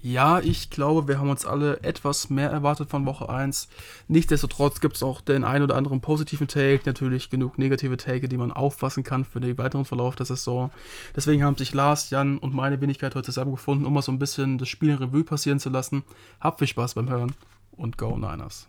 Ja, ich glaube, wir haben uns alle etwas mehr erwartet von Woche 1. Nichtsdestotrotz gibt es auch den ein oder anderen positiven Take, natürlich genug negative Take, die man auffassen kann für den weiteren Verlauf der Saison. Deswegen haben sich Lars, Jan und meine Wenigkeit heute zusammengefunden, um mal so ein bisschen das Spiel in Revue passieren zu lassen. Habt viel Spaß beim Hören und Go Niners!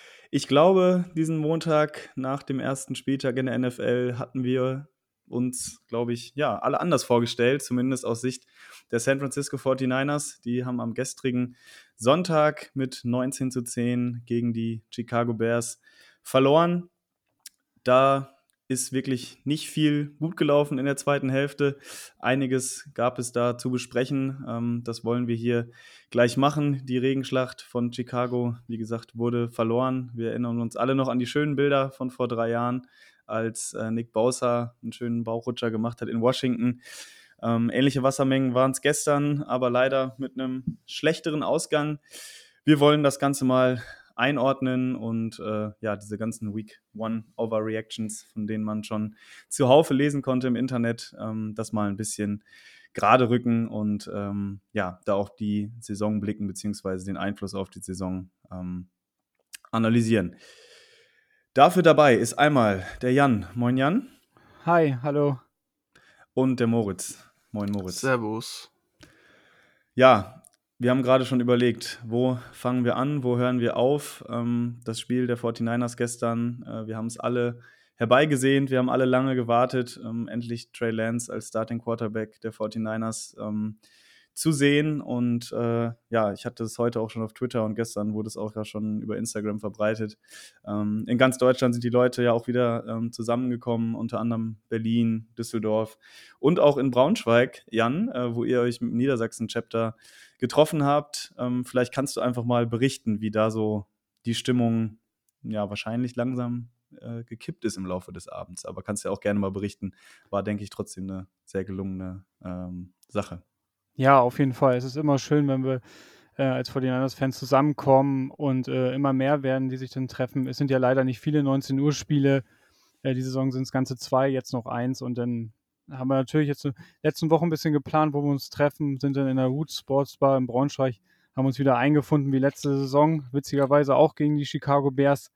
Ich glaube, diesen Montag nach dem ersten Spieltag in der NFL hatten wir uns, glaube ich, ja, alle anders vorgestellt, zumindest aus Sicht der San Francisco 49ers. Die haben am gestrigen Sonntag mit 19 zu 10 gegen die Chicago Bears verloren. Da ist wirklich nicht viel gut gelaufen in der zweiten Hälfte. Einiges gab es da zu besprechen. Ähm, das wollen wir hier gleich machen. Die Regenschlacht von Chicago, wie gesagt, wurde verloren. Wir erinnern uns alle noch an die schönen Bilder von vor drei Jahren, als äh, Nick Bowser einen schönen Bauchrutscher gemacht hat in Washington. Ähm, ähnliche Wassermengen waren es gestern, aber leider mit einem schlechteren Ausgang. Wir wollen das Ganze mal einordnen und äh, ja, diese ganzen Week One Overreactions, von denen man schon zuhaufe lesen konnte im Internet, ähm, das mal ein bisschen gerade rücken und ähm, ja, da auch die Saison blicken, beziehungsweise den Einfluss auf die Saison ähm, analysieren. Dafür dabei ist einmal der Jan. Moin Jan. Hi, hallo. Und der Moritz. Moin Moritz. Servus. Ja, wir haben gerade schon überlegt, wo fangen wir an, wo hören wir auf. Ähm, das Spiel der 49ers gestern, äh, wir haben es alle herbeigesehnt, wir haben alle lange gewartet, ähm, endlich Trey Lance als Starting Quarterback der 49ers ähm, zu sehen. Und äh, ja, ich hatte es heute auch schon auf Twitter und gestern wurde es auch ja schon über Instagram verbreitet. Ähm, in ganz Deutschland sind die Leute ja auch wieder ähm, zusammengekommen, unter anderem Berlin, Düsseldorf und auch in Braunschweig, Jan, äh, wo ihr euch mit dem Niedersachsen-Chapter getroffen habt. Ähm, vielleicht kannst du einfach mal berichten, wie da so die Stimmung ja wahrscheinlich langsam äh, gekippt ist im Laufe des Abends. Aber kannst ja auch gerne mal berichten. War, denke ich, trotzdem eine sehr gelungene ähm, Sache. Ja, auf jeden Fall. Es ist immer schön, wenn wir äh, als 49ers-Fans zusammenkommen und äh, immer mehr werden, die sich dann treffen. Es sind ja leider nicht viele 19 Uhr Spiele. Äh, die Saison sind es ganze zwei, jetzt noch eins und dann haben wir natürlich jetzt in letzten Wochen ein bisschen geplant, wo wir uns treffen, sind dann in der Roots Sports Bar in Braunschweig, haben uns wieder eingefunden wie letzte Saison, witzigerweise auch gegen die Chicago Bears.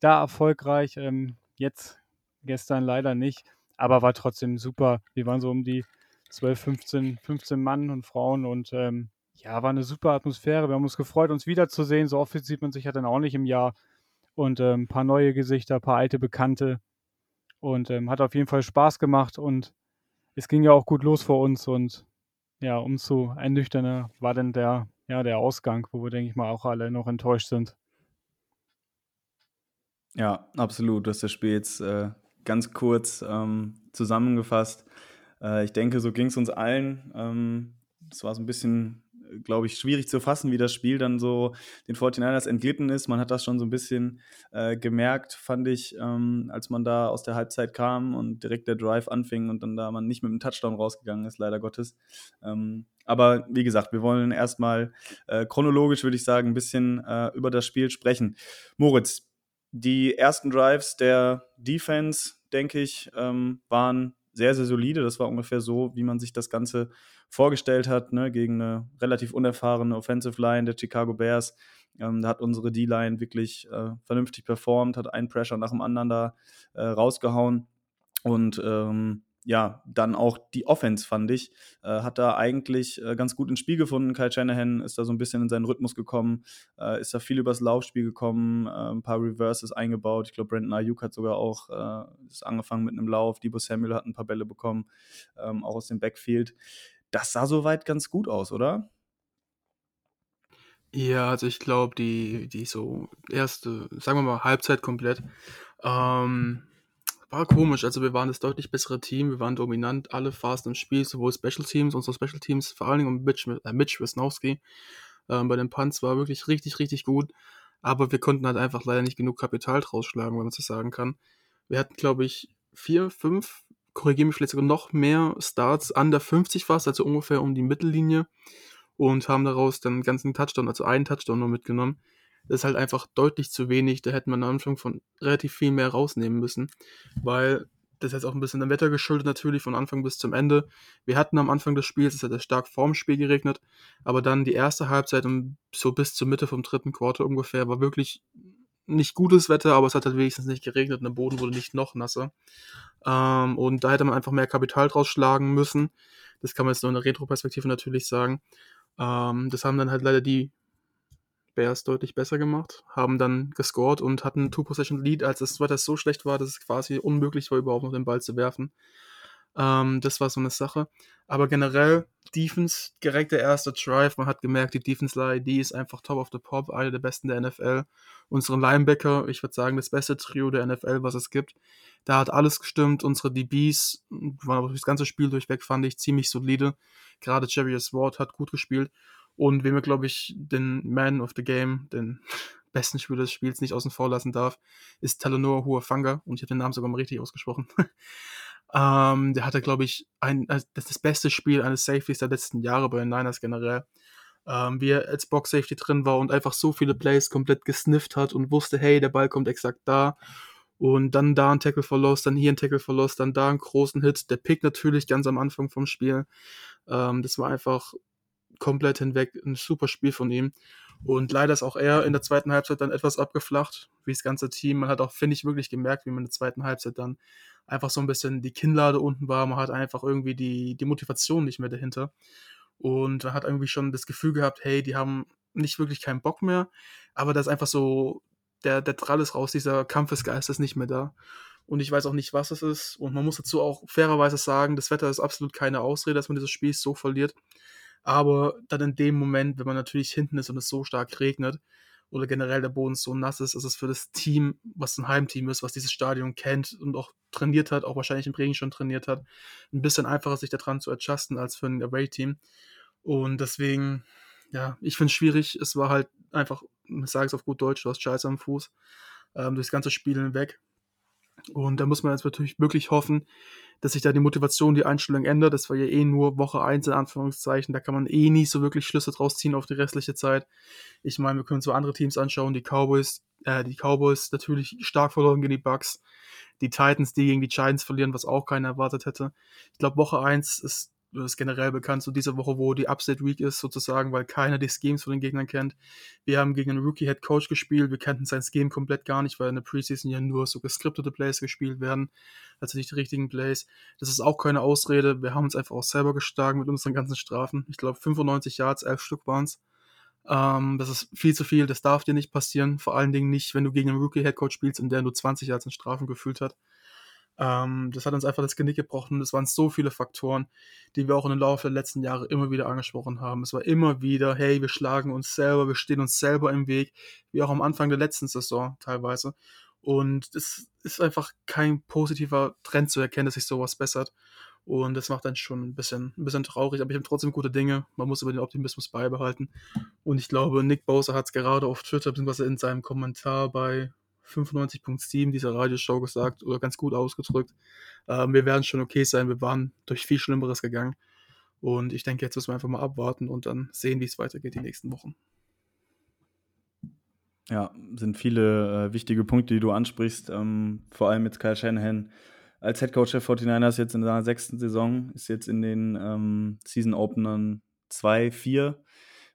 Da erfolgreich, ähm, jetzt gestern leider nicht, aber war trotzdem super. Wir waren so um die 12, 15, 15 Mann und Frauen und ähm, ja, war eine super Atmosphäre. Wir haben uns gefreut, uns wiederzusehen. So oft sieht man sich ja dann auch nicht im Jahr. Und ähm, ein paar neue Gesichter, ein paar alte Bekannte. Und ähm, hat auf jeden Fall Spaß gemacht und es ging ja auch gut los vor uns und ja, umso ernüchternder war dann der, ja, der Ausgang, wo wir, denke ich mal, auch alle noch enttäuscht sind. Ja, absolut. Du hast das Spiel jetzt äh, ganz kurz ähm, zusammengefasst. Äh, ich denke, so ging es uns allen. Ähm, es war so ein bisschen glaube ich, schwierig zu fassen, wie das Spiel dann so den 49ers entglitten ist. Man hat das schon so ein bisschen äh, gemerkt, fand ich, ähm, als man da aus der Halbzeit kam und direkt der Drive anfing und dann da man nicht mit einem Touchdown rausgegangen ist, leider Gottes. Ähm, aber wie gesagt, wir wollen erstmal äh, chronologisch, würde ich sagen, ein bisschen äh, über das Spiel sprechen. Moritz, die ersten Drives der Defense, denke ich, ähm, waren sehr, sehr solide. Das war ungefähr so, wie man sich das Ganze vorgestellt hat, ne, gegen eine relativ unerfahrene Offensive Line der Chicago Bears. Ähm, da hat unsere D-Line wirklich äh, vernünftig performt, hat einen Pressure nach dem anderen da äh, rausgehauen. Und ähm, ja, dann auch die Offense, fand ich, äh, hat da eigentlich äh, ganz gut ins Spiel gefunden. Kyle Shanahan ist da so ein bisschen in seinen Rhythmus gekommen, äh, ist da viel übers Laufspiel gekommen, äh, ein paar Reverses eingebaut. Ich glaube, Brandon Ayuk hat sogar auch äh, ist angefangen mit einem Lauf. Debo Samuel hat ein paar Bälle bekommen, ähm, auch aus dem Backfield. Das sah soweit ganz gut aus, oder? Ja, also ich glaube, die, die so erste, sagen wir mal, Halbzeit komplett, ähm, war komisch. Also wir waren das deutlich bessere Team, wir waren dominant, alle Phasen im Spiel, sowohl Special Teams, unsere Special Teams, vor allen Dingen Mitch, äh, Mitch Wisnowski. Ähm, bei den Punts war wirklich richtig, richtig gut. aber wir konnten halt einfach leider nicht genug Kapital draus schlagen, wenn man so sagen kann. Wir hatten, glaube ich, vier, fünf, korrigiere mich vielleicht sogar noch mehr Starts under 50 fast, also ungefähr um die Mittellinie und haben daraus dann einen ganzen Touchdown, also einen Touchdown nur mitgenommen. Das ist halt einfach deutlich zu wenig. Da hätte man am Anfang von relativ viel mehr rausnehmen müssen, weil das ist jetzt auch ein bisschen dem Wetter geschuldet natürlich, von Anfang bis zum Ende. Wir hatten am Anfang des Spiels, es hat ja stark vorm Spiel geregnet, aber dann die erste Halbzeit und so bis zur Mitte vom dritten Quarter ungefähr war wirklich nicht gutes Wetter, aber es hat halt wenigstens nicht geregnet und der Boden wurde nicht noch nasser. Ähm, und da hätte man einfach mehr Kapital draus schlagen müssen. Das kann man jetzt nur in der Retro-Perspektive natürlich sagen. Ähm, das haben dann halt leider die Bears deutlich besser gemacht, haben dann gescored und hatten Two-Possession-Lead, als das Wetter so schlecht war, dass es quasi unmöglich war, überhaupt noch den Ball zu werfen. Ähm, das war so eine Sache. Aber generell, Defense, direkt der erste Drive, man hat gemerkt, die Defense-Line, die ist einfach top of the pop, eine der besten der NFL. Unsere Linebacker, ich würde sagen, das beste Trio der NFL, was es gibt. Da hat alles gestimmt. Unsere DBs waren aber das ganze Spiel durchweg, fand ich ziemlich solide. Gerade Jerry Ward hat gut gespielt. Und wem wir, glaube ich, den Man of the Game, den besten Spieler des Spiels nicht außen vor lassen darf, ist Talanoa Huafanga. Und ich habe den Namen sogar mal richtig ausgesprochen. ähm, der hatte, glaube ich, ein, das, das beste Spiel eines Safeties der letzten Jahre bei den Niners generell. Ähm, wie er als Box Safety drin war und einfach so viele Plays komplett gesnifft hat und wusste, hey, der Ball kommt exakt da. Und dann da ein Tackle verlost, dann hier ein Tackle verlost, dann da einen großen Hit. Der Pick natürlich ganz am Anfang vom Spiel. Ähm, das war einfach komplett hinweg ein super Spiel von ihm. Und leider ist auch er in der zweiten Halbzeit dann etwas abgeflacht, wie das ganze Team. Man hat auch, finde ich, wirklich gemerkt, wie man in der zweiten Halbzeit dann einfach so ein bisschen die Kinnlade unten war. Man hat einfach irgendwie die, die Motivation nicht mehr dahinter. Und man hat irgendwie schon das Gefühl gehabt, hey, die haben nicht wirklich keinen Bock mehr. Aber das ist einfach so, der, der Drall ist raus, dieser Kampfesgeist ist nicht mehr da. Und ich weiß auch nicht, was es ist. Und man muss dazu auch fairerweise sagen, das Wetter ist absolut keine Ausrede, dass man dieses Spiel so verliert. Aber dann in dem Moment, wenn man natürlich hinten ist und es so stark regnet oder generell der Boden so nass ist, ist es für das Team, was ein Heimteam ist, was dieses Stadion kennt und auch trainiert hat, auch wahrscheinlich im Regen schon trainiert hat, ein bisschen einfacher sich daran zu adjusten als für ein Away-Team. Und deswegen, ja, ich finde es schwierig. Es war halt einfach, ich sage es auf gut Deutsch, du hast Scheiße am Fuß ähm, durchs ganze Spiel hinweg. Und da muss man jetzt natürlich wirklich hoffen, dass sich da die Motivation, die Einstellung ändert. Das war ja eh nur Woche 1 in Anführungszeichen. Da kann man eh nie so wirklich Schlüsse draus ziehen auf die restliche Zeit. Ich meine, wir können so andere Teams anschauen. Die Cowboys, äh, die Cowboys natürlich stark verloren gegen die Bucks. Die Titans, die gegen die Giants verlieren, was auch keiner erwartet hätte. Ich glaube, Woche 1 ist das ist generell bekannt, so diese Woche, wo die Upset Week ist, sozusagen, weil keiner die Schemes von den Gegnern kennt. Wir haben gegen einen Rookie-Head Coach gespielt, wir kannten sein Scheme komplett gar nicht, weil in der Preseason ja nur so gescriptete Plays gespielt werden, also nicht die richtigen Plays. Das ist auch keine Ausrede, wir haben uns einfach auch selber geschlagen mit unseren ganzen Strafen. Ich glaube, 95 Yards, 11 Stück waren es. Ähm, das ist viel zu viel, das darf dir nicht passieren, vor allen Dingen nicht, wenn du gegen einen Rookie-Head Coach spielst, in der nur 20 Yards in Strafen gefühlt hat. Ähm, das hat uns einfach das Genick gebrochen. Es waren so viele Faktoren, die wir auch den Laufe der letzten Jahre immer wieder angesprochen haben. Es war immer wieder, hey, wir schlagen uns selber, wir stehen uns selber im Weg, wie auch am Anfang der letzten Saison teilweise. Und es ist einfach kein positiver Trend zu erkennen, dass sich sowas bessert. Und das macht dann schon ein bisschen, ein bisschen traurig, aber ich habe trotzdem gute Dinge. Man muss über den Optimismus beibehalten. Und ich glaube, Nick Bowser hat es gerade auf Twitter bzw. in seinem Kommentar bei 95.7 dieser Radioshow gesagt oder ganz gut ausgedrückt. Ähm, wir werden schon okay sein. Wir waren durch viel Schlimmeres gegangen. Und ich denke, jetzt müssen wir einfach mal abwarten und dann sehen, wie es weitergeht die nächsten Wochen. Ja, sind viele äh, wichtige Punkte, die du ansprichst. Ähm, vor allem mit Kyle Shanahan als Headcoach der 49ers jetzt in seiner sechsten Saison, ist jetzt in den ähm, Season Openern 2, 4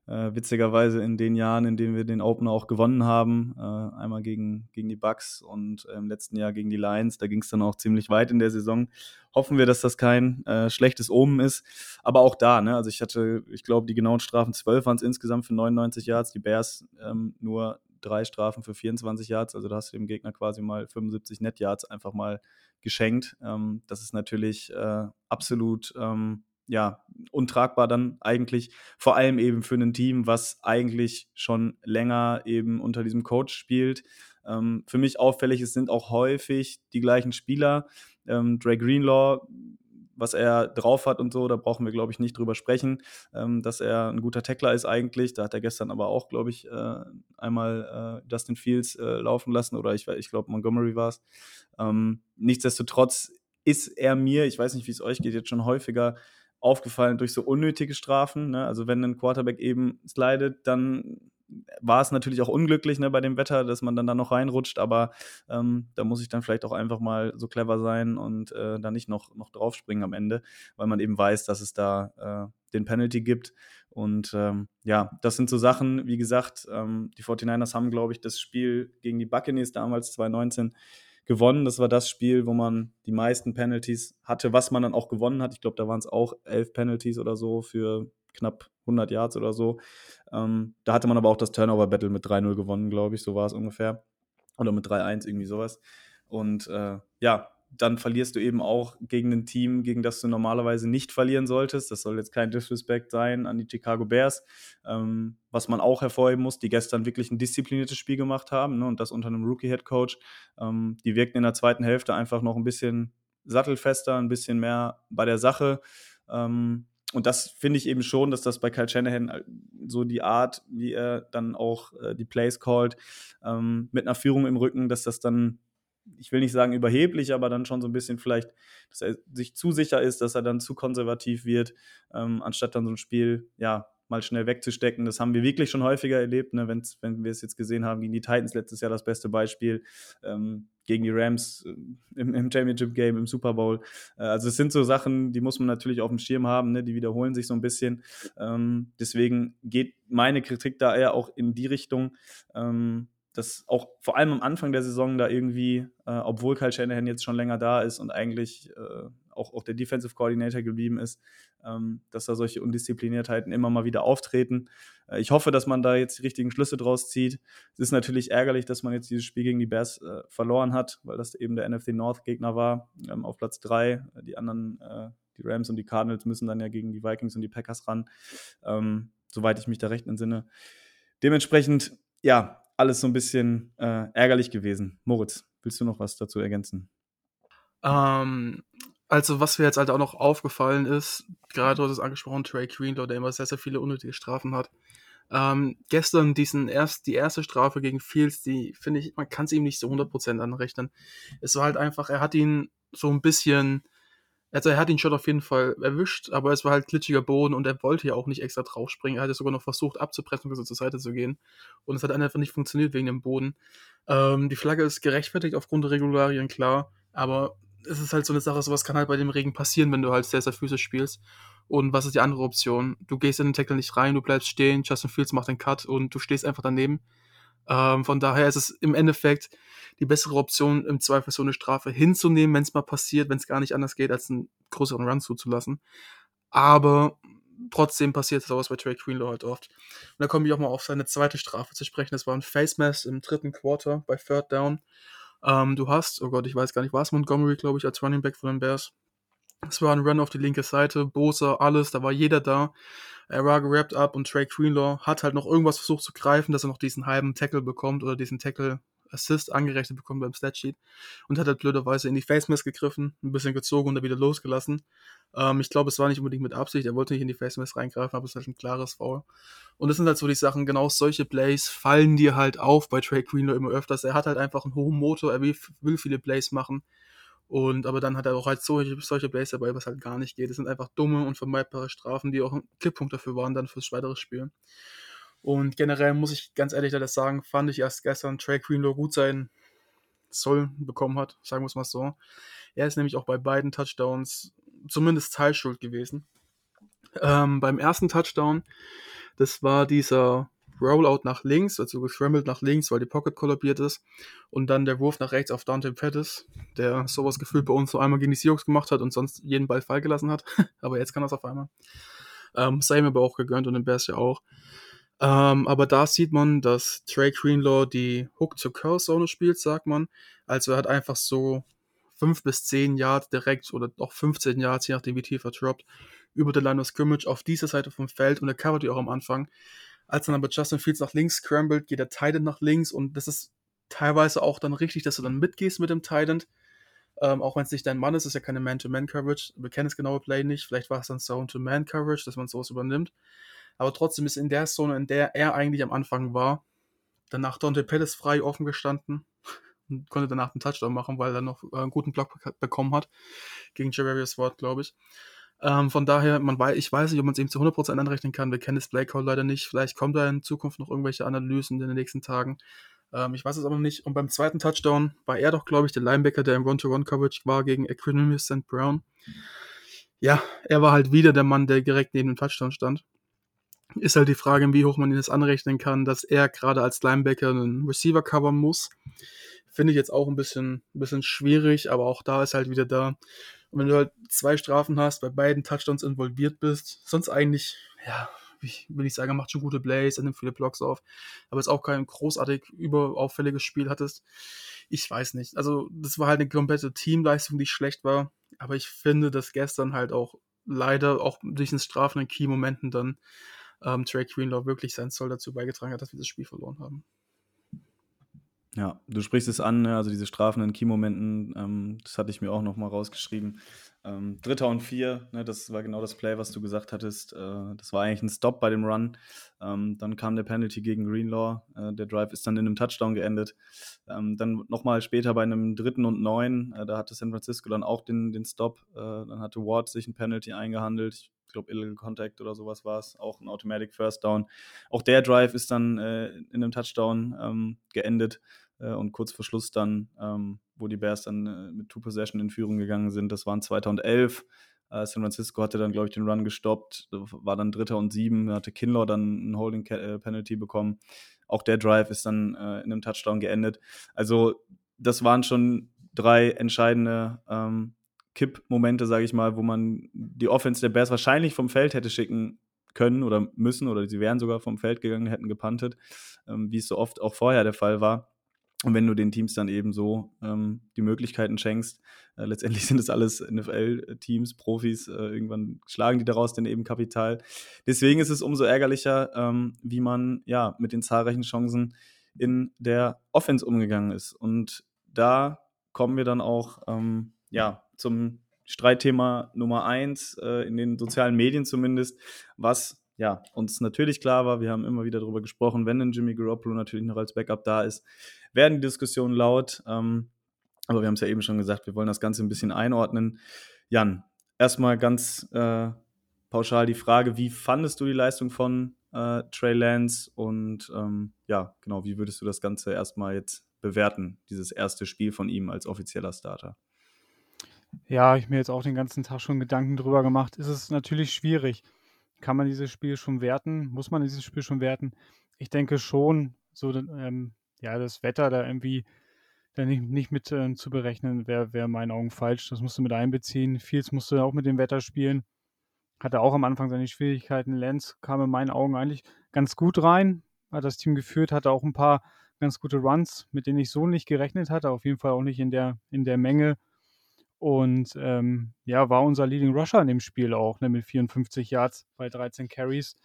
äh, witzigerweise in den Jahren, in denen wir den Opener auch gewonnen haben, äh, einmal gegen, gegen die Bucks und äh, im letzten Jahr gegen die Lions, da ging es dann auch ziemlich weit in der Saison. Hoffen wir, dass das kein äh, schlechtes Omen ist. Aber auch da, ne, also ich hatte, ich glaube, die genauen Strafen 12 waren es insgesamt für 99 Yards, die Bears ähm, nur drei Strafen für 24 Yards, also da hast du dem Gegner quasi mal 75 Net Yards einfach mal geschenkt. Ähm, das ist natürlich äh, absolut ähm, ja, untragbar dann eigentlich. Vor allem eben für ein Team, was eigentlich schon länger eben unter diesem Coach spielt. Ähm, für mich auffällig, es sind auch häufig die gleichen Spieler. Ähm, Dre Greenlaw was er drauf hat und so, da brauchen wir, glaube ich, nicht drüber sprechen, ähm, dass er ein guter Tackler ist eigentlich. Da hat er gestern aber auch, glaube ich, äh, einmal äh, Justin Fields äh, laufen lassen oder ich, ich glaube, Montgomery war es. Ähm, nichtsdestotrotz ist er mir, ich weiß nicht, wie es euch geht, jetzt schon häufiger aufgefallen durch so unnötige Strafen. Ne? Also wenn ein Quarterback eben slidet, dann war es natürlich auch unglücklich ne, bei dem Wetter, dass man dann da noch reinrutscht, aber ähm, da muss ich dann vielleicht auch einfach mal so clever sein und äh, da nicht noch, noch draufspringen am Ende, weil man eben weiß, dass es da äh, den Penalty gibt. Und ähm, ja, das sind so Sachen, wie gesagt, ähm, die 49ers haben, glaube ich, das Spiel gegen die Buccaneers damals 2019 gewonnen. Das war das Spiel, wo man die meisten Penalties hatte, was man dann auch gewonnen hat. Ich glaube, da waren es auch elf Penalties oder so für knapp 100 Yards oder so. Ähm, da hatte man aber auch das Turnover-Battle mit 3-0 gewonnen, glaube ich, so war es ungefähr. Oder mit 3-1, irgendwie sowas. Und äh, ja, dann verlierst du eben auch gegen ein Team, gegen das du normalerweise nicht verlieren solltest. Das soll jetzt kein Disrespect sein an die Chicago Bears. Ähm, was man auch hervorheben muss, die gestern wirklich ein diszipliniertes Spiel gemacht haben ne, und das unter einem Rookie-Head-Coach. Ähm, die wirkten in der zweiten Hälfte einfach noch ein bisschen sattelfester, ein bisschen mehr bei der Sache. Ähm, und das finde ich eben schon, dass das bei Kyle Shanahan äh, so die Art, wie er dann auch äh, die Plays called, ähm, mit einer Führung im Rücken, dass das dann ich will nicht sagen überheblich, aber dann schon so ein bisschen vielleicht, dass er sich zu sicher ist, dass er dann zu konservativ wird, ähm, anstatt dann so ein Spiel, ja, mal schnell wegzustecken. Das haben wir wirklich schon häufiger erlebt, ne? Wenn's, wenn wir es jetzt gesehen haben, gegen die Titans letztes Jahr das beste Beispiel, ähm, gegen die Rams äh, im, im, Championship Game, im Super Bowl. Äh, also es sind so Sachen, die muss man natürlich auf dem Schirm haben, ne? die wiederholen sich so ein bisschen. Ähm, deswegen geht meine Kritik da eher auch in die Richtung, ähm, dass auch vor allem am Anfang der Saison da irgendwie, äh, obwohl Kyle Shanahan jetzt schon länger da ist und eigentlich äh, auch, auch der Defensive Coordinator geblieben ist, ähm, dass da solche Undiszipliniertheiten immer mal wieder auftreten. Äh, ich hoffe, dass man da jetzt die richtigen Schlüsse draus zieht. Es ist natürlich ärgerlich, dass man jetzt dieses Spiel gegen die Bears äh, verloren hat, weil das eben der NFC North Gegner war ähm, auf Platz 3. Die anderen, äh, die Rams und die Cardinals müssen dann ja gegen die Vikings und die Packers ran, ähm, soweit ich mich da recht entsinne. Dementsprechend, ja, alles so ein bisschen äh, ärgerlich gewesen. Moritz, willst du noch was dazu ergänzen? Ähm, also, was mir jetzt halt auch noch aufgefallen ist, gerade du hast es angesprochen, Trey Greenlaw, der immer sehr, sehr viele unnötige Strafen hat. Ähm, gestern diesen erst, die erste Strafe gegen Fields, die finde ich, man kann es ihm nicht so 100% anrechnen. Es war halt einfach, er hat ihn so ein bisschen also er hat ihn schon auf jeden Fall erwischt, aber es war halt glitschiger Boden und er wollte ja auch nicht extra draufspringen. Er hat ja sogar noch versucht abzupressen und zur Seite zu gehen. Und es hat einfach nicht funktioniert wegen dem Boden. Ähm, die Flagge ist gerechtfertigt aufgrund der Regularien, klar. Aber es ist halt so eine Sache, sowas kann halt bei dem Regen passieren, wenn du halt sehr, sehr physisch spielst. Und was ist die andere Option? Du gehst in den Tackle nicht rein, du bleibst stehen, Justin Fields macht den Cut und du stehst einfach daneben. Ähm, von daher ist es im Endeffekt die bessere Option, im Zweifel so eine Strafe hinzunehmen, wenn es mal passiert, wenn es gar nicht anders geht, als einen größeren Run zuzulassen. Aber trotzdem passiert sowas bei Trey Greenlaw halt oft. Und da komme ich auch mal auf seine zweite Strafe zu sprechen. Das war ein Face Mask im dritten Quarter bei Third Down. Ähm, du hast, oh Gott, ich weiß gar nicht, war es Montgomery, glaube ich, als Running Back von den Bears. Es war ein Run auf die linke Seite, Bosa, alles, da war jeder da. Er war gerappt up und Trey Greenlaw hat halt noch irgendwas versucht zu greifen, dass er noch diesen halben Tackle bekommt oder diesen Tackle Assist angerechnet bekommen beim Statsheet und hat halt blöderweise in die Face Mask gegriffen, ein bisschen gezogen und dann wieder losgelassen. Ähm, ich glaube, es war nicht unbedingt mit Absicht, er wollte nicht in die Face Mask reingreifen, aber es ist halt ein klares Foul. Und das sind halt so die Sachen, genau solche Plays fallen dir halt auf bei Trey Greenlaw immer öfters. Er hat halt einfach einen hohen Motor, er will, will viele Plays machen. Und aber dann hat er auch halt solche, solche Plays dabei, was halt gar nicht geht. Es sind einfach dumme und vermeidbare Strafen, die auch ein Kipppunkt dafür waren dann fürs weitere Spiel. Und generell muss ich ganz ehrlich das sagen, fand ich erst gestern Trey Greenlaw gut sein Soll bekommen hat, sagen wir es mal so. Er ist nämlich auch bei beiden Touchdowns zumindest teilschuld gewesen. Ähm, beim ersten Touchdown, das war dieser Rollout nach links, also geschrammelt nach links, weil die Pocket kollabiert ist. Und dann der Wurf nach rechts auf Dante Pettis, der sowas gefühlt bei uns so einmal gegen die Seahawks gemacht hat und sonst jeden Ball fallen gelassen hat. aber jetzt kann es auf einmal. Ähm, sei ihm aber auch gegönnt und den Bears ja auch. Ähm, aber da sieht man, dass Trey Greenlaw die Hook zur Curse-Zone spielt, sagt man. Also er hat einfach so 5 bis 10 Yards direkt oder auch 15 Yards, je nachdem wie tief er droppt, über der Line of Scrimmage auf dieser Seite vom Feld und er covert die auch am Anfang. Als dann aber Justin Fields nach links scrambled, geht der Titan nach links und das ist teilweise auch dann richtig, dass du dann mitgehst mit dem Titan. Ähm, auch wenn es nicht dein Mann ist, ist ja keine Man-to-Man-Coverage. Wir kennen das genaue Play nicht. Vielleicht war es dann Zone-to-Man-Coverage, dass man sowas übernimmt. Aber trotzdem ist in der Zone, in der er eigentlich am Anfang war, danach Dante Pettis frei offen gestanden und konnte danach einen Touchdown machen, weil er noch äh, einen guten Block bekommen hat gegen Javarius Ward, glaube ich. Ähm, von daher, man weiß, ich weiß nicht, ob man es ihm zu 100% anrechnen kann. Wir kennen das Call leider nicht. Vielleicht kommt da in Zukunft noch irgendwelche Analysen in den nächsten Tagen. Ähm, ich weiß es aber noch nicht. Und beim zweiten Touchdown war er doch, glaube ich, der Linebacker, der im One-to-One-Coverage war gegen Equanimous St. Brown. Ja, er war halt wieder der Mann, der direkt neben dem Touchdown stand. Ist halt die Frage, wie hoch man ihn das anrechnen kann, dass er gerade als Linebacker einen Receiver covern muss. Finde ich jetzt auch ein bisschen, ein bisschen schwierig, aber auch da ist halt wieder da. Und wenn du halt zwei Strafen hast, bei beiden Touchdowns involviert bist, sonst eigentlich, ja, ich will nicht sagen, macht schon gute Plays, er nimmt viele Blocks auf, aber jetzt auch kein großartig überauffälliges Spiel hattest. Ich weiß nicht. Also, das war halt eine komplette Teamleistung, die schlecht war. Aber ich finde, dass gestern halt auch leider auch durch den strafenden Key-Momenten dann ähm, Trey Greenlaw wirklich sein Zoll dazu beigetragen hat, dass wir das Spiel verloren haben. Ja, du sprichst es an, ne? also diese strafenden Key-Momenten, ähm, das hatte ich mir auch nochmal rausgeschrieben. Ähm, Dritter und vier, ne, das war genau das Play, was du gesagt hattest. Äh, das war eigentlich ein Stop bei dem Run. Ähm, dann kam der Penalty gegen Greenlaw. Äh, der Drive ist dann in einem Touchdown geendet. Ähm, dann nochmal später bei einem dritten und neun, äh, da hatte San Francisco dann auch den, den Stop. Äh, dann hatte Ward sich ein Penalty eingehandelt. Ich ich glaube Illegal Contact oder sowas war es, auch ein Automatic First Down. Auch der Drive ist dann äh, in einem Touchdown ähm, geendet äh, und kurz vor Schluss dann, ähm, wo die Bears dann äh, mit Two Possession in Führung gegangen sind, das waren 2011. Äh, San Francisco hatte dann, glaube ich, den Run gestoppt, war dann Dritter und Sieben, hatte Kinlaw dann ein Holding äh, Penalty bekommen. Auch der Drive ist dann äh, in einem Touchdown geendet. Also das waren schon drei entscheidende ähm, Kippmomente, sage ich mal, wo man die Offense der Bears wahrscheinlich vom Feld hätte schicken können oder müssen oder sie wären sogar vom Feld gegangen, hätten gepantet, ähm, wie es so oft auch vorher der Fall war. Und wenn du den Teams dann eben so ähm, die Möglichkeiten schenkst, äh, letztendlich sind das alles NFL-Teams, Profis, äh, irgendwann schlagen die daraus dann eben Kapital. Deswegen ist es umso ärgerlicher, ähm, wie man ja mit den zahlreichen Chancen in der Offense umgegangen ist. Und da kommen wir dann auch ähm, ja, zum Streitthema Nummer eins, äh, in den sozialen Medien zumindest, was ja, uns natürlich klar war, wir haben immer wieder darüber gesprochen, wenn ein Jimmy Garoppolo natürlich noch als Backup da ist, werden die Diskussionen laut. Ähm, aber wir haben es ja eben schon gesagt, wir wollen das Ganze ein bisschen einordnen. Jan, erstmal ganz äh, pauschal die Frage, wie fandest du die Leistung von äh, Trey Lance und ähm, ja, genau, wie würdest du das Ganze erstmal jetzt bewerten, dieses erste Spiel von ihm als offizieller Starter? Ja, ich mir jetzt auch den ganzen Tag schon Gedanken drüber gemacht. Ist es natürlich schwierig. Kann man dieses Spiel schon werten? Muss man dieses Spiel schon werten? Ich denke schon, so ähm, ja, das Wetter da irgendwie da nicht, nicht mit äh, zu berechnen, wäre wär in meinen Augen falsch. Das musst du mit einbeziehen. Fields musste auch mit dem Wetter spielen. Hatte auch am Anfang seine Schwierigkeiten. Lenz kam in meinen Augen eigentlich ganz gut rein, hat das Team geführt, hatte auch ein paar ganz gute Runs, mit denen ich so nicht gerechnet hatte. Auf jeden Fall auch nicht in der, in der Menge und ähm, ja, war unser Leading Rusher in dem Spiel auch, ne, mit 54 Yards bei 13 Carries.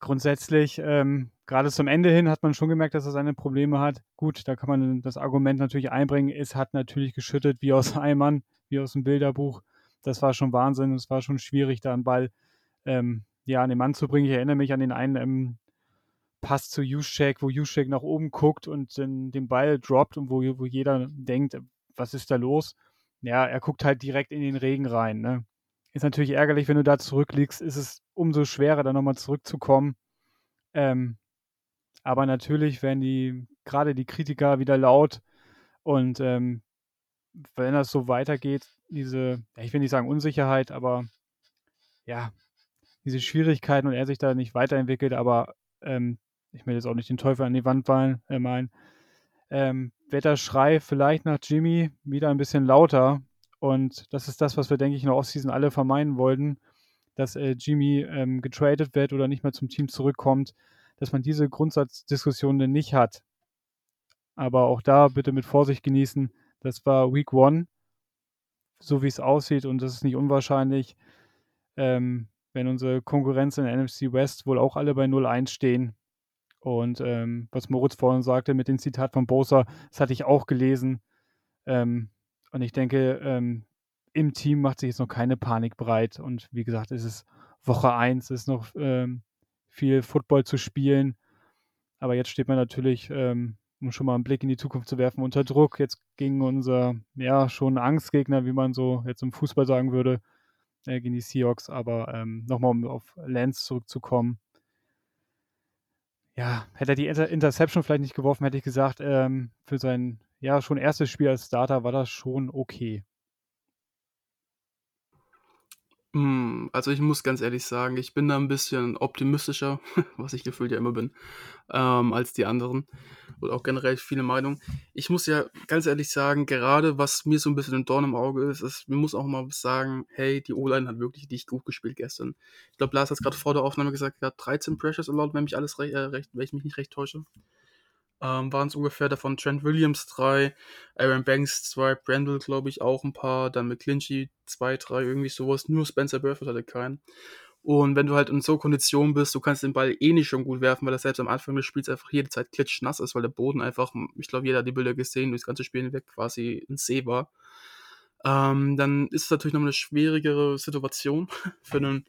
Grundsätzlich, ähm, gerade zum Ende hin hat man schon gemerkt, dass er seine Probleme hat. Gut, da kann man das Argument natürlich einbringen. Es hat natürlich geschüttet wie aus Eimern, wie aus dem Bilderbuch. Das war schon Wahnsinn. Es war schon schwierig, da einen Ball ähm, ja, an den Mann zu bringen. Ich erinnere mich an den einen ähm, Pass zu Juszczyk, wo Juszczyk nach oben guckt und den, den Ball droppt und wo, wo jeder denkt, was ist da los? Ja, er guckt halt direkt in den Regen rein. Ne? Ist natürlich ärgerlich, wenn du da zurückliegst, ist es umso schwerer, da nochmal zurückzukommen. Ähm, aber natürlich werden die, gerade die Kritiker wieder laut und ähm, wenn das so weitergeht, diese, ich will nicht sagen Unsicherheit, aber ja, diese Schwierigkeiten und er sich da nicht weiterentwickelt, aber ähm, ich will jetzt auch nicht den Teufel an die Wand malen, äh, meinen, ähm, wird der Schrei vielleicht nach Jimmy wieder ein bisschen lauter. Und das ist das, was wir, denke ich, in der Offseason alle vermeiden wollten, dass äh, Jimmy ähm, getradet wird oder nicht mehr zum Team zurückkommt, dass man diese Grundsatzdiskussion denn nicht hat. Aber auch da bitte mit Vorsicht genießen. Das war Week One, so wie es aussieht, und das ist nicht unwahrscheinlich, ähm, wenn unsere Konkurrenz in der NFC West wohl auch alle bei 0-1 stehen, und ähm, was Moritz vorhin sagte mit dem Zitat von Bosa, das hatte ich auch gelesen. Ähm, Und ich denke, ähm, im Team macht sich jetzt noch keine Panik breit. Und wie gesagt, es ist Woche 1, es ist noch ähm, viel Football zu spielen. Aber jetzt steht man natürlich, ähm, um schon mal einen Blick in die Zukunft zu werfen, unter Druck. Jetzt gegen unser, ja, schon Angstgegner, wie man so jetzt im Fußball sagen würde, äh, gegen die Seahawks. Aber ähm, nochmal, um auf Lance zurückzukommen. Ja, hätte er die Inter Interception vielleicht nicht geworfen, hätte ich gesagt, ähm, für sein ja schon erstes Spiel als Starter war das schon okay. Hm, also ich muss ganz ehrlich sagen, ich bin da ein bisschen optimistischer, was ich gefühlt ja immer bin, ähm, als die anderen. Oder auch generell viele Meinungen. Ich muss ja ganz ehrlich sagen, gerade was mir so ein bisschen ein Dorn im Auge ist, ist, man muss auch mal sagen, hey, die O-Line hat wirklich nicht gut gespielt gestern. Ich glaube, Lars hat es gerade vor der Aufnahme gesagt, er hat 13 Pressures allowed, wenn mich alles recht, äh, recht, wenn ich mich nicht recht täusche ähm, waren es ungefähr davon Trent Williams drei, Aaron Banks zwei, Brandel glaube ich auch ein paar, dann McClinchy zwei, drei, irgendwie sowas. Nur Spencer Burford hatte keinen. Und wenn du halt in so Kondition bist, du kannst den Ball eh nicht schon gut werfen, weil er selbst am Anfang des Spiels einfach jede Zeit klitschnass ist, weil der Boden einfach, ich glaube, jeder hat die Bilder gesehen, durchs ganze Spiel hinweg quasi ein See war. Ähm, dann ist es natürlich noch eine schwierigere Situation für einen,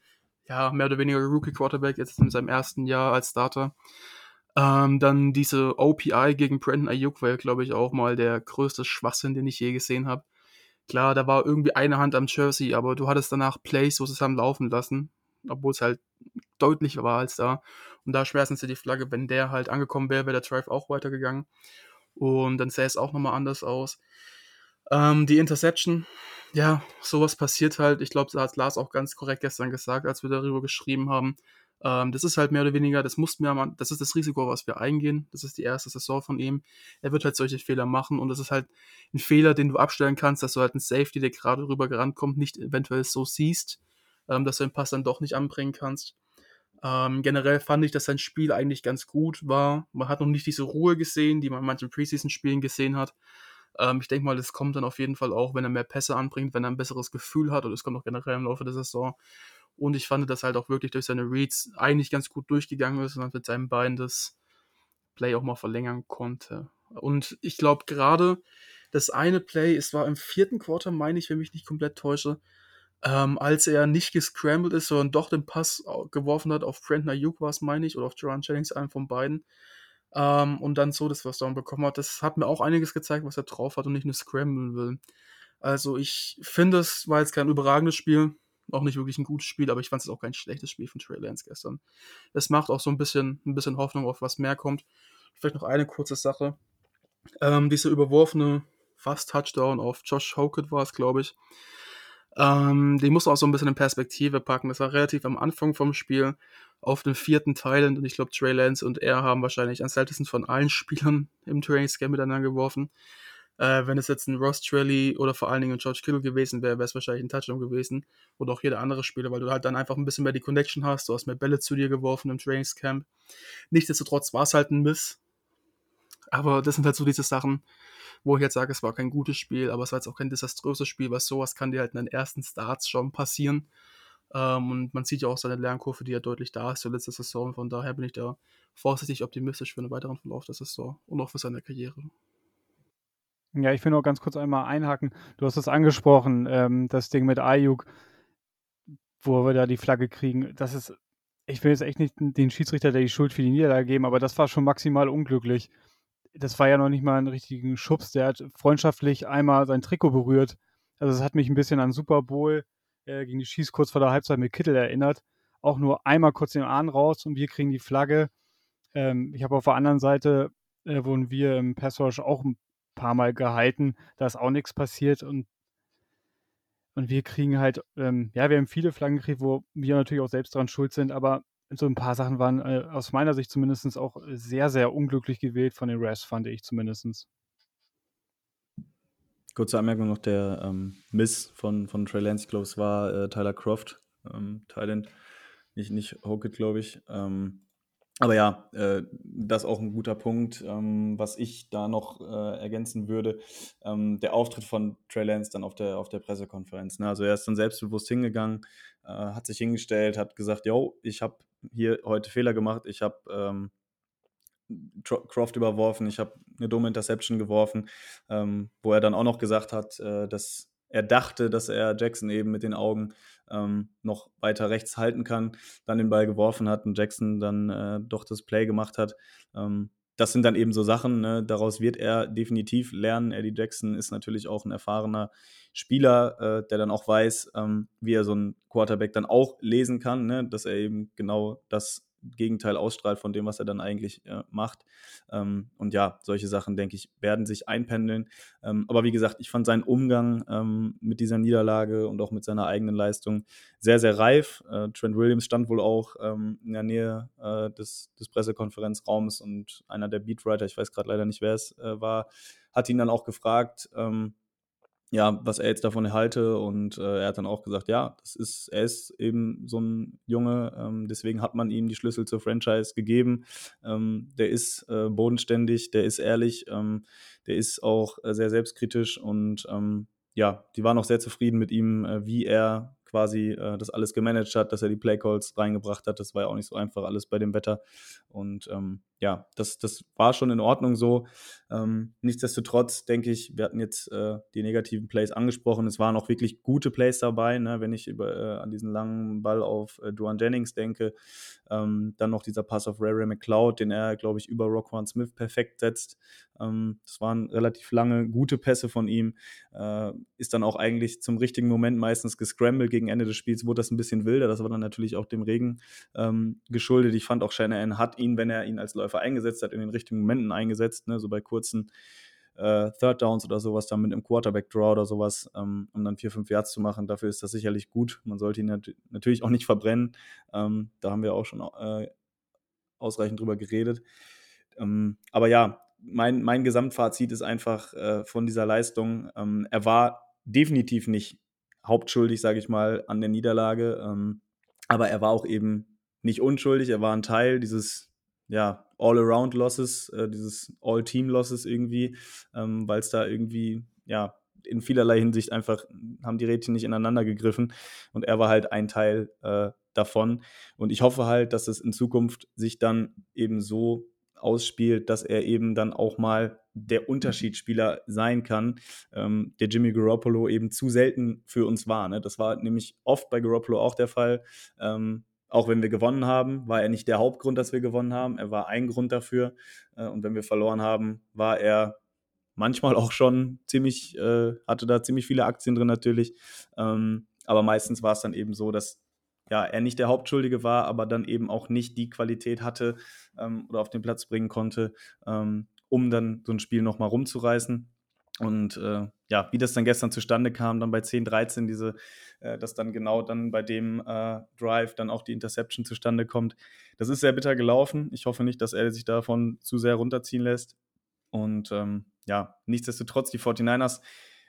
ja, mehr oder weniger Rookie-Quarterback jetzt in seinem ersten Jahr als Starter. Ähm, dann diese OPI gegen Brandon Ayuk war ja, glaube ich, auch mal der größte Schwachsinn, den ich je gesehen habe. Klar, da war irgendwie eine Hand am Jersey, aber du hattest danach Plays, wo sie es haben laufen lassen, obwohl es halt deutlich war als da. Und da schmerzen sie die Flagge, wenn der halt angekommen wäre, wäre der Drive auch weitergegangen. Und dann sähe es auch nochmal anders aus. Ähm, die Interception, ja, sowas passiert halt. Ich glaube, da hat Lars auch ganz korrekt gestern gesagt, als wir darüber geschrieben haben. Ähm, das ist halt mehr oder weniger, das mussten wir, das ist das Risiko, was wir eingehen. Das ist die erste Saison von ihm. Er wird halt solche Fehler machen und das ist halt ein Fehler, den du abstellen kannst, dass du halt einen Safety, der gerade rüber gerannt kommt, nicht eventuell so siehst, ähm, dass du den Pass dann doch nicht anbringen kannst. Ähm, generell fand ich, dass sein Spiel eigentlich ganz gut war. Man hat noch nicht diese Ruhe gesehen, die man in manchen Preseason-Spielen gesehen hat. Ähm, ich denke mal, das kommt dann auf jeden Fall auch, wenn er mehr Pässe anbringt, wenn er ein besseres Gefühl hat und es kommt auch generell im Laufe der Saison. Und ich fand, dass halt auch wirklich durch seine Reads eigentlich ganz gut durchgegangen ist und mit seinem Bein das Play auch mal verlängern konnte. Und ich glaube gerade das eine Play, es war im vierten Quarter, meine ich, wenn mich nicht komplett täusche, ähm, als er nicht gescrambled ist, sondern doch den Pass geworfen hat auf Brandon Ayuk war es, meine ich, oder auf Joran Jennings, einen von beiden. Ähm, und dann so das First bekommen hat. Das hat mir auch einiges gezeigt, was er drauf hat und nicht nur scramblen will. Also ich finde, es war jetzt kein überragendes Spiel auch nicht wirklich ein gutes Spiel, aber ich fand es auch kein schlechtes Spiel von Trey Lance gestern. Es macht auch so ein bisschen, ein bisschen Hoffnung auf was mehr kommt. Vielleicht noch eine kurze Sache. Ähm, dieser überworfene Fast-Touchdown auf Josh Hokett war es, glaube ich. Ähm, den muss auch so ein bisschen in Perspektive packen. Das war relativ am Anfang vom Spiel auf den vierten Teilen und ich glaube, Trey Lance und er haben wahrscheinlich am seltensten von allen Spielern im Trainingscamp miteinander geworfen. Äh, wenn es jetzt ein Ross Trelly oder vor allen Dingen ein George Kittle gewesen wäre, wäre es wahrscheinlich ein Touchdown gewesen. Oder auch jeder andere Spieler, weil du halt dann einfach ein bisschen mehr die Connection hast. Du hast mehr Bälle zu dir geworfen im Trainingscamp. Nichtsdestotrotz war es halt ein Miss. Aber das sind halt so diese Sachen, wo ich jetzt sage, es war kein gutes Spiel, aber es war jetzt auch kein desaströses Spiel, weil sowas kann dir halt in den ersten Starts schon passieren. Ähm, und man sieht ja auch seine Lernkurve, die ja deutlich da ist zur letzten Saison. Von daher bin ich da vorsichtig optimistisch für einen weiteren Verlauf der Saison und auch für seine Karriere. Ja, ich will nur ganz kurz einmal einhaken. Du hast es angesprochen, ähm, das Ding mit Ayuk, wo wir da die Flagge kriegen. Das ist, ich will jetzt echt nicht den Schiedsrichter, der die Schuld für die Niederlage geben, aber das war schon maximal unglücklich. Das war ja noch nicht mal ein richtigen Schubs. Der hat freundschaftlich einmal sein Trikot berührt. Also es hat mich ein bisschen an Super Bowl äh, gegen die Schieß kurz vor der Halbzeit mit Kittel erinnert. Auch nur einmal kurz den Arm raus und wir kriegen die Flagge. Ähm, ich habe auf der anderen Seite, äh, wurden wir im Passwash auch paar Mal gehalten, da ist auch nichts passiert und und wir kriegen halt, ähm, ja, wir haben viele Flaggen gekriegt, wo wir natürlich auch selbst daran schuld sind, aber so ein paar Sachen waren äh, aus meiner Sicht zumindest auch sehr, sehr unglücklich gewählt von den Refs, fand ich zumindest. Kurze Anmerkung noch, der ähm, Miss von, von Trey Lance, glaube, war äh, Tyler Croft, ähm, Thailand, nicht, nicht Hockett, glaube ich. Ähm, aber ja, äh, das ist auch ein guter Punkt. Ähm, was ich da noch äh, ergänzen würde, ähm, der Auftritt von Trey Lance dann auf der, auf der Pressekonferenz. Ne? Also er ist dann selbstbewusst hingegangen, äh, hat sich hingestellt, hat gesagt, yo, ich habe hier heute Fehler gemacht, ich habe ähm, Croft überworfen, ich habe eine dumme Interception geworfen, ähm, wo er dann auch noch gesagt hat, äh, dass er dachte, dass er Jackson eben mit den Augen ähm, noch weiter rechts halten kann, dann den Ball geworfen hat und Jackson dann äh, doch das Play gemacht hat. Ähm, das sind dann eben so Sachen, ne? daraus wird er definitiv lernen. Eddie Jackson ist natürlich auch ein erfahrener Spieler, äh, der dann auch weiß, ähm, wie er so einen Quarterback dann auch lesen kann, ne? dass er eben genau das Gegenteil ausstrahlt von dem, was er dann eigentlich äh, macht. Ähm, und ja, solche Sachen, denke ich, werden sich einpendeln. Ähm, aber wie gesagt, ich fand seinen Umgang ähm, mit dieser Niederlage und auch mit seiner eigenen Leistung sehr, sehr reif. Äh, Trent Williams stand wohl auch ähm, in der Nähe äh, des, des Pressekonferenzraums und einer der Beatwriter, ich weiß gerade leider nicht, wer es äh, war, hat ihn dann auch gefragt, ähm, ja, was er jetzt davon halte. Und äh, er hat dann auch gesagt, ja, das ist, er ist eben so ein Junge, ähm, deswegen hat man ihm die Schlüssel zur Franchise gegeben. Ähm, der ist äh, bodenständig, der ist ehrlich, ähm, der ist auch äh, sehr selbstkritisch und ähm, ja, die waren auch sehr zufrieden mit ihm, äh, wie er quasi äh, das alles gemanagt hat, dass er die Playcalls reingebracht hat. Das war ja auch nicht so einfach alles bei dem Wetter. Und ähm, ja, das, das war schon in Ordnung so. Ähm, nichtsdestotrotz denke ich, wir hatten jetzt äh, die negativen Plays angesprochen. Es waren auch wirklich gute Plays dabei, ne? wenn ich über, äh, an diesen langen Ball auf äh, Duan Jennings denke. Ähm, dann noch dieser Pass auf Ray Ray McLeod, den er, glaube ich, über Rockwan Smith perfekt setzt. Ähm, das waren relativ lange, gute Pässe von ihm. Äh, ist dann auch eigentlich zum richtigen Moment meistens gescrambled. Gegen Ende des Spiels wurde das ein bisschen wilder. Das war dann natürlich auch dem Regen ähm, geschuldet. Ich fand auch Shanahan hat ihn, wenn er ihn als Läufer eingesetzt hat, in den richtigen Momenten eingesetzt, ne? so bei kurzen äh, Third Downs oder sowas, dann mit einem Quarterback-Draw oder sowas, ähm, um dann vier, fünf Yards zu machen. Dafür ist das sicherlich gut. Man sollte ihn nat natürlich auch nicht verbrennen. Ähm, da haben wir auch schon äh, ausreichend drüber geredet. Ähm, aber ja, mein, mein Gesamtfazit ist einfach äh, von dieser Leistung, ähm, er war definitiv nicht hauptschuldig, sage ich mal, an der Niederlage, ähm, aber er war auch eben nicht unschuldig, er war ein Teil dieses ja, All-Around-Losses, äh, dieses All-Team-Losses irgendwie, ähm, weil es da irgendwie, ja, in vielerlei Hinsicht einfach haben die Rädchen nicht ineinander gegriffen und er war halt ein Teil äh, davon. Und ich hoffe halt, dass es in Zukunft sich dann eben so ausspielt, dass er eben dann auch mal der Unterschiedsspieler sein kann, ähm, der Jimmy Garoppolo eben zu selten für uns war. Ne? Das war nämlich oft bei Garoppolo auch der Fall. Ähm, auch wenn wir gewonnen haben, war er nicht der Hauptgrund, dass wir gewonnen haben. Er war ein Grund dafür. Äh, und wenn wir verloren haben, war er manchmal auch schon ziemlich, äh, hatte da ziemlich viele Aktien drin natürlich. Ähm, aber meistens war es dann eben so, dass ja, er nicht der Hauptschuldige war, aber dann eben auch nicht die Qualität hatte ähm, oder auf den Platz bringen konnte, ähm, um dann so ein Spiel nochmal rumzureißen. Und äh, ja, wie das dann gestern zustande kam, dann bei 10, 13, diese, äh, dass dann genau dann bei dem äh, Drive dann auch die Interception zustande kommt. Das ist sehr bitter gelaufen. Ich hoffe nicht, dass er sich davon zu sehr runterziehen lässt. Und ähm, ja, nichtsdestotrotz, die 49ers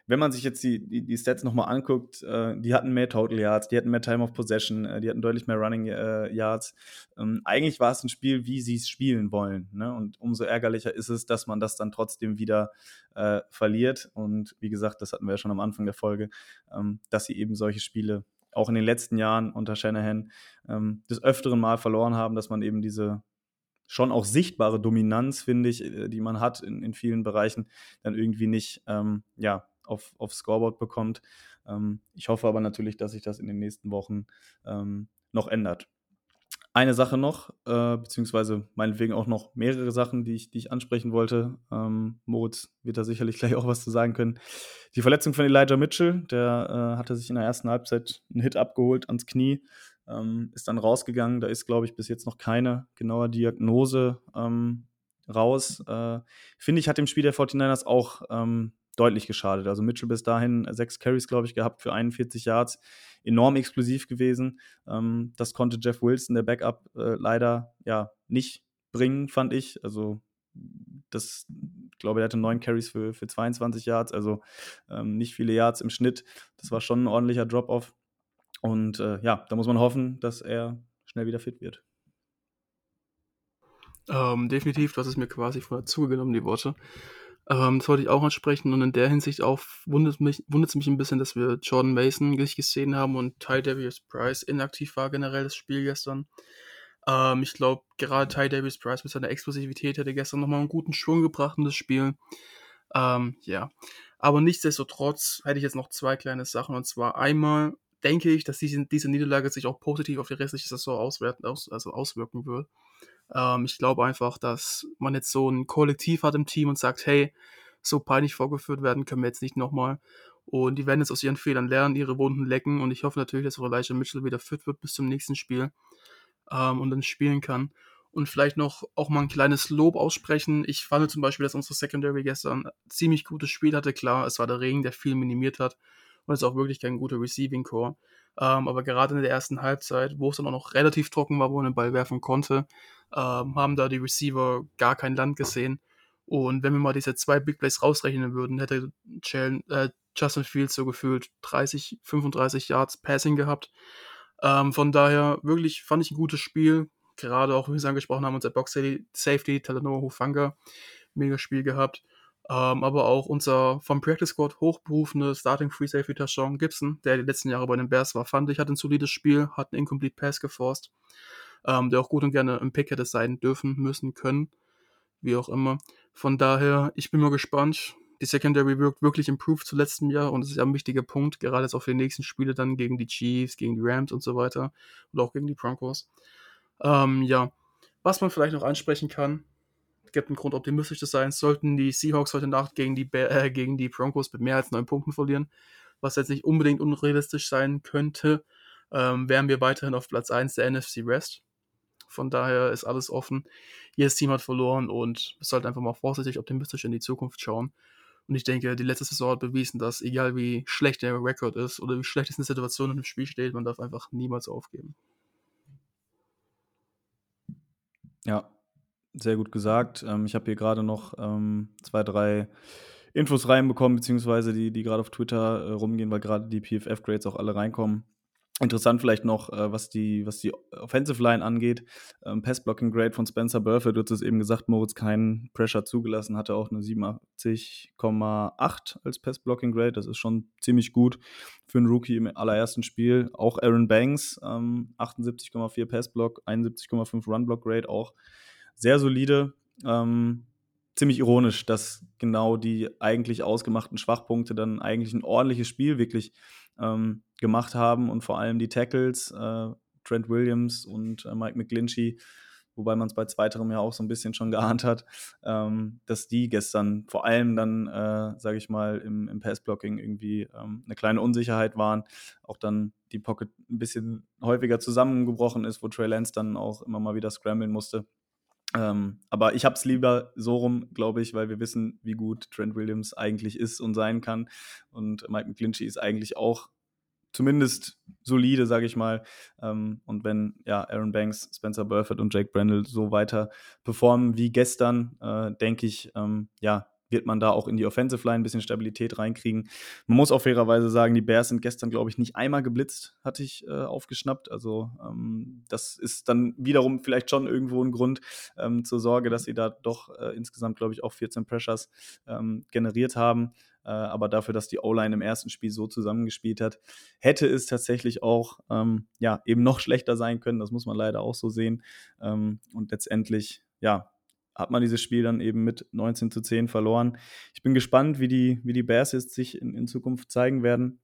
wenn man sich jetzt die, die, die Stats nochmal anguckt, äh, die hatten mehr Total Yards, die hatten mehr Time of Possession, äh, die hatten deutlich mehr Running äh, Yards. Ähm, eigentlich war es ein Spiel, wie sie es spielen wollen. Ne? Und umso ärgerlicher ist es, dass man das dann trotzdem wieder äh, verliert. Und wie gesagt, das hatten wir ja schon am Anfang der Folge, ähm, dass sie eben solche Spiele auch in den letzten Jahren unter Shanahan ähm, des öfteren Mal verloren haben, dass man eben diese schon auch sichtbare Dominanz, finde ich, äh, die man hat in, in vielen Bereichen, dann irgendwie nicht ähm, ja, auf, aufs Scoreboard bekommt. Ähm, ich hoffe aber natürlich, dass sich das in den nächsten Wochen ähm, noch ändert. Eine Sache noch, äh, beziehungsweise meinetwegen auch noch mehrere Sachen, die ich, die ich ansprechen wollte. Ähm, Moritz wird da sicherlich gleich auch was zu sagen können. Die Verletzung von Elijah Mitchell, der äh, hatte sich in der ersten Halbzeit einen Hit abgeholt ans Knie, ähm, ist dann rausgegangen. Da ist, glaube ich, bis jetzt noch keine genaue Diagnose ähm, raus. Äh, Finde ich, hat dem Spiel der 49ers auch ähm, deutlich geschadet. Also Mitchell bis dahin sechs Carries, glaube ich, gehabt für 41 Yards. Enorm explosiv gewesen. Ähm, das konnte Jeff Wilson, der Backup, äh, leider ja nicht bringen, fand ich. Also das, ich glaube, er hatte neun Carries für, für 22 Yards, also ähm, nicht viele Yards im Schnitt. Das war schon ein ordentlicher Drop-off. Und äh, ja, da muss man hoffen, dass er schnell wieder fit wird. Ähm, definitiv, hast es mir quasi vorher zugenommen, die Worte. Ähm, das wollte ich auch ansprechen und in der Hinsicht auch wundert, mich, wundert es mich ein bisschen, dass wir Jordan Mason nicht gesehen haben und Ty Davis Price inaktiv war generell das Spiel gestern. Ähm, ich glaube, gerade Ty Davis Price mit seiner Explosivität hätte gestern nochmal einen guten Schwung gebracht in das Spiel. Ähm, ja. Aber nichtsdestotrotz hätte ich jetzt noch zwei kleine Sachen. Und zwar einmal denke ich, dass diese, diese Niederlage sich auch positiv auf die restliche Saison auswerten, aus, also auswirken wird. Ähm, ich glaube einfach, dass man jetzt so ein Kollektiv hat im Team und sagt, hey, so peinlich vorgeführt werden können wir jetzt nicht nochmal. Und die werden jetzt aus ihren Fehlern lernen, ihre Wunden lecken. Und ich hoffe natürlich, dass auch Elijah Mitchell wieder fit wird bis zum nächsten Spiel ähm, und dann spielen kann. Und vielleicht noch auch mal ein kleines Lob aussprechen. Ich fand zum Beispiel, dass unsere Secondary gestern ein ziemlich gutes Spiel hatte. Klar, es war der Regen, der viel minimiert hat. Und es ist auch wirklich kein guter Receiving Core. Ähm, aber gerade in der ersten Halbzeit, wo es dann auch noch relativ trocken war, wo man den Ball werfen konnte, ähm, haben da die Receiver gar kein Land gesehen. Und wenn wir mal diese zwei Big Plays rausrechnen würden, hätte Jalen, äh, Justin Fields so gefühlt 30, 35 Yards Passing gehabt. Ähm, von daher wirklich fand ich ein gutes Spiel. Gerade auch, wie wir es angesprochen haben, unser Box Safety, Talanoa Hufanga, mega Spiel gehabt. Ähm, aber auch unser vom Practice Squad hochberufene Starting Free Safety Tashawn Gibson, der die letzten Jahre bei den Bears war, fand ich, hat ein solides Spiel, hat einen Incomplete Pass geforst, ähm, der auch gut und gerne im Pick hätte sein dürfen, müssen, können, wie auch immer. Von daher, ich bin mal gespannt. Die Secondary wirkt wirklich improved zu letztem Jahr und das ist ja ein wichtiger Punkt, gerade jetzt auch für die nächsten Spiele dann gegen die Chiefs, gegen die Rams und so weiter und auch gegen die Broncos. Ähm, ja, was man vielleicht noch ansprechen kann, gibt einen Grund, optimistisch zu sein, sollten die Seahawks heute Nacht gegen die, äh, gegen die Broncos mit mehr als neun Punkten verlieren, was jetzt nicht unbedingt unrealistisch sein könnte, ähm, wären wir weiterhin auf Platz 1 der NFC West. Von daher ist alles offen. Jedes Team hat verloren und wir sollten einfach mal vorsichtig optimistisch in die Zukunft schauen. Und ich denke, die letzte Saison hat bewiesen, dass egal wie schlecht der Rekord ist oder wie schlecht es eine Situation im Spiel steht, man darf einfach niemals aufgeben. Ja, sehr gut gesagt. Ähm, ich habe hier gerade noch ähm, zwei, drei Infos reinbekommen, beziehungsweise die, die gerade auf Twitter äh, rumgehen, weil gerade die PFF-Grades auch alle reinkommen. Interessant vielleicht noch, äh, was, die, was die Offensive Line angeht. Ähm, Pass-Blocking Grade von Spencer Burford, du hast es eben gesagt, Moritz keinen Pressure zugelassen, hatte auch eine 87,8 als Pass-Blocking Grade. Das ist schon ziemlich gut für einen Rookie im allerersten Spiel. Auch Aaron Banks, ähm, 78,4 Pass-Block, 71,5 Run-Block Grade, auch sehr solide. Ähm, ziemlich ironisch, dass genau die eigentlich ausgemachten Schwachpunkte dann eigentlich ein ordentliches Spiel wirklich ähm, gemacht haben und vor allem die Tackles, äh, Trent Williams und äh, Mike McGlinchey, wobei man es bei zweiterem ja auch so ein bisschen schon geahnt hat, ähm, dass die gestern vor allem dann, äh, sage ich mal, im, im Passblocking irgendwie ähm, eine kleine Unsicherheit waren. Auch dann die Pocket ein bisschen häufiger zusammengebrochen ist, wo Trey Lance dann auch immer mal wieder scramblen musste. Ähm, aber ich habe es lieber so rum, glaube ich, weil wir wissen, wie gut Trent Williams eigentlich ist und sein kann. Und Mike McGlinchey ist eigentlich auch zumindest solide, sage ich mal. Ähm, und wenn ja Aaron Banks, Spencer Burford und Jake Brendel so weiter performen wie gestern, äh, denke ich, ähm, ja, wird man da auch in die Offensive Line ein bisschen Stabilität reinkriegen. Man muss auch fairerweise sagen, die Bears sind gestern, glaube ich, nicht einmal geblitzt, hatte ich äh, aufgeschnappt. Also ähm, das ist dann wiederum vielleicht schon irgendwo ein Grund ähm, zur Sorge, dass sie da doch äh, insgesamt, glaube ich, auch 14 Pressures ähm, generiert haben. Äh, aber dafür, dass die O-Line im ersten Spiel so zusammengespielt hat, hätte es tatsächlich auch ähm, ja, eben noch schlechter sein können. Das muss man leider auch so sehen. Ähm, und letztendlich, ja, hat man dieses Spiel dann eben mit 19 zu 10 verloren. Ich bin gespannt, wie die, wie die Bears jetzt sich in, in Zukunft zeigen werden.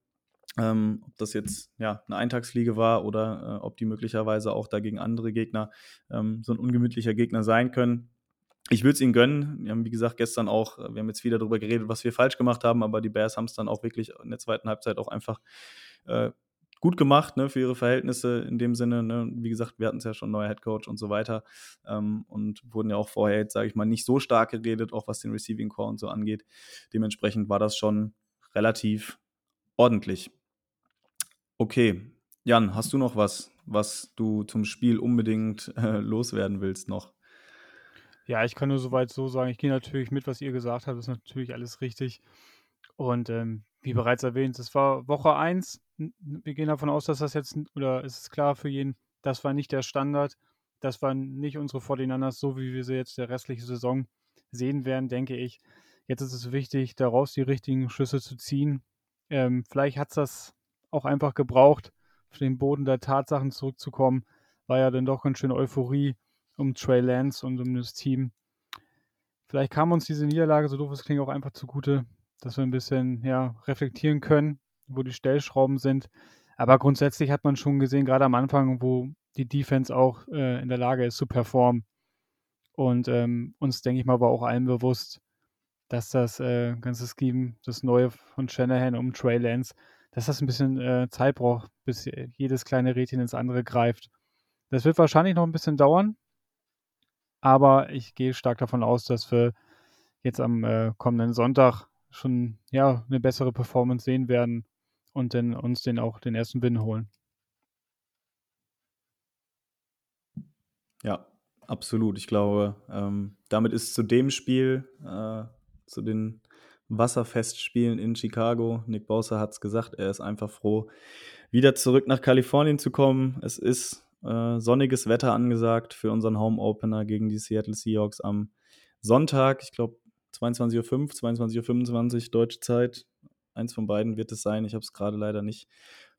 Ähm, ob das jetzt ja, eine Eintagsfliege war oder äh, ob die möglicherweise auch dagegen andere Gegner ähm, so ein ungemütlicher Gegner sein können. Ich würde es ihnen gönnen. Wir haben, wie gesagt, gestern auch, äh, wir haben jetzt wieder darüber geredet, was wir falsch gemacht haben, aber die Bears haben es dann auch wirklich in der zweiten Halbzeit auch einfach äh, gut gemacht ne, für ihre Verhältnisse in dem Sinne. Ne. Wie gesagt, wir hatten es ja schon neuer Headcoach und so weiter ähm, und wurden ja auch vorher jetzt, sage ich mal, nicht so stark geredet, auch was den Receiving Core und so angeht. Dementsprechend war das schon relativ ordentlich. Okay, Jan, hast du noch was, was du zum Spiel unbedingt äh, loswerden willst noch? Ja, ich kann nur soweit so sagen, ich gehe natürlich mit, was ihr gesagt habt, das ist natürlich alles richtig. Und ähm, wie bereits erwähnt, es war Woche 1. Wir gehen davon aus, dass das jetzt, oder ist es klar für jeden, das war nicht der Standard. Das waren nicht unsere 49ers, so wie wir sie jetzt der restliche Saison sehen werden, denke ich. Jetzt ist es wichtig, daraus die richtigen Schlüsse zu ziehen. Ähm, vielleicht hat es das auch einfach gebraucht, auf den Boden der Tatsachen zurückzukommen, war ja dann doch ganz schön Euphorie um Trey Lance und um das Team. Vielleicht kam uns diese Niederlage, so doof es klingt, auch einfach zugute, dass wir ein bisschen ja, reflektieren können, wo die Stellschrauben sind. Aber grundsätzlich hat man schon gesehen, gerade am Anfang, wo die Defense auch äh, in der Lage ist zu performen. Und ähm, uns, denke ich mal, war auch allen bewusst, dass das äh, ganze Scheme, das neue von Shanahan um Trey Lance, dass das ein bisschen äh, Zeit braucht, bis jedes kleine Rädchen ins andere greift. Das wird wahrscheinlich noch ein bisschen dauern, aber ich gehe stark davon aus, dass wir jetzt am äh, kommenden Sonntag schon ja, eine bessere Performance sehen werden und dann uns den auch den ersten Win holen. Ja, absolut. Ich glaube, ähm, damit ist zu dem Spiel, äh, zu den Wasserfestspielen in Chicago, Nick Bowser hat es gesagt, er ist einfach froh, wieder zurück nach Kalifornien zu kommen. Es ist äh, sonniges Wetter angesagt für unseren Home Opener gegen die Seattle Seahawks am Sonntag. Ich glaube 22.05 Uhr, 22.25 Uhr deutsche Zeit. Eins von beiden wird es sein. Ich habe es gerade leider nicht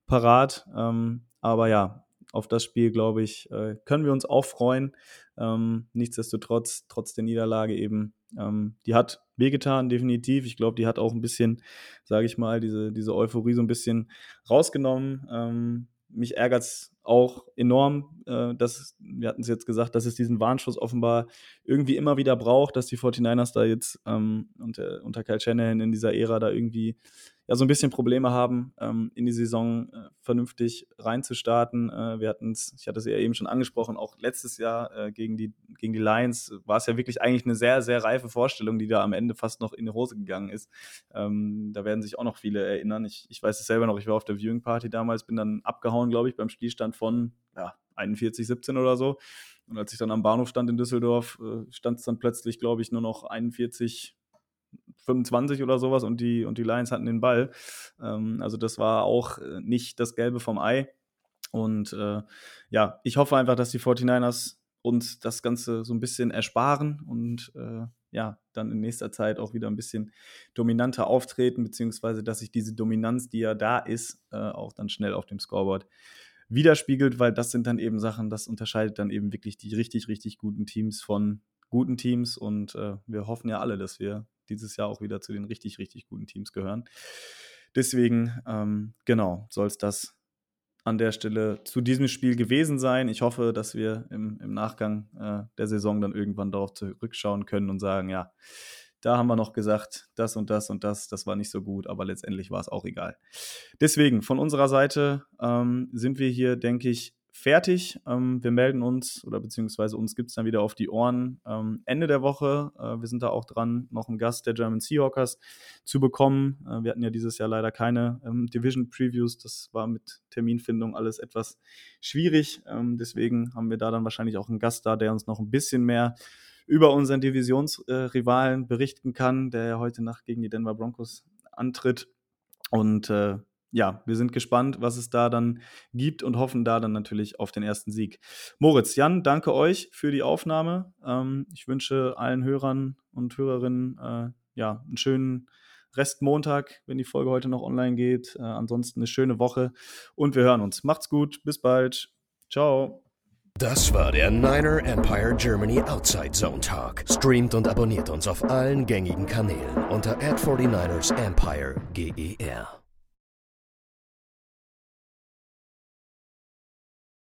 parat. Ähm, aber ja, auf das Spiel, glaube ich, äh, können wir uns auch freuen. Ähm, nichtsdestotrotz, trotz der Niederlage eben, ähm, die hat wehgetan, definitiv. Ich glaube, die hat auch ein bisschen, sage ich mal, diese, diese Euphorie so ein bisschen rausgenommen. Ähm, mich ärgert es auch enorm, äh, dass, wir hatten es jetzt gesagt, dass es diesen Warnschuss offenbar irgendwie immer wieder braucht, dass die 49ers da jetzt ähm, unter, unter Kyle Shanahan in dieser Ära da irgendwie ja so ein bisschen Probleme haben, ähm, in die Saison äh, vernünftig reinzustarten. Äh, wir hatten es, ich hatte es ja eben schon angesprochen, auch letztes Jahr äh, gegen, die, gegen die Lions war es ja wirklich eigentlich eine sehr, sehr reife Vorstellung, die da am Ende fast noch in die Hose gegangen ist. Ähm, da werden sich auch noch viele erinnern. Ich, ich weiß es selber noch, ich war auf der Viewing Party damals, bin dann abgehauen, glaube ich, beim Spielstand von ja, 41, 17 oder so. Und als ich dann am Bahnhof stand in Düsseldorf, äh, stand es dann plötzlich, glaube ich, nur noch 41, 25 oder sowas und die, und die Lions hatten den Ball. Ähm, also das war auch äh, nicht das Gelbe vom Ei. Und äh, ja, ich hoffe einfach, dass die 49ers uns das Ganze so ein bisschen ersparen und äh, ja, dann in nächster Zeit auch wieder ein bisschen dominanter auftreten, beziehungsweise dass sich diese Dominanz, die ja da ist, äh, auch dann schnell auf dem Scoreboard widerspiegelt, weil das sind dann eben Sachen, das unterscheidet dann eben wirklich die richtig, richtig guten Teams von guten Teams und äh, wir hoffen ja alle, dass wir dieses Jahr auch wieder zu den richtig, richtig guten Teams gehören. Deswegen, ähm, genau, soll es das an der Stelle zu diesem Spiel gewesen sein. Ich hoffe, dass wir im, im Nachgang äh, der Saison dann irgendwann darauf zurückschauen können und sagen, ja, da haben wir noch gesagt, das und das und das, das war nicht so gut, aber letztendlich war es auch egal. Deswegen, von unserer Seite ähm, sind wir hier, denke ich, fertig. Ähm, wir melden uns oder beziehungsweise uns gibt es dann wieder auf die Ohren ähm, Ende der Woche. Äh, wir sind da auch dran, noch einen Gast der German Seahawkers zu bekommen. Äh, wir hatten ja dieses Jahr leider keine ähm, Division Previews. Das war mit Terminfindung alles etwas schwierig. Ähm, deswegen haben wir da dann wahrscheinlich auch einen Gast da, der uns noch ein bisschen mehr über unseren Divisionsrivalen berichten kann, der ja heute Nacht gegen die Denver Broncos antritt. Und äh, ja, wir sind gespannt, was es da dann gibt und hoffen da dann natürlich auf den ersten Sieg. Moritz, Jan, danke euch für die Aufnahme. Ähm, ich wünsche allen Hörern und Hörerinnen äh, ja, einen schönen Restmontag, wenn die Folge heute noch online geht. Äh, ansonsten eine schöne Woche und wir hören uns. Macht's gut, bis bald. Ciao. Das war der Niner Empire Germany Outside Zone Talk. Streamt und abonniert uns auf allen gängigen Kanälen unter ad 49 ersempire GER.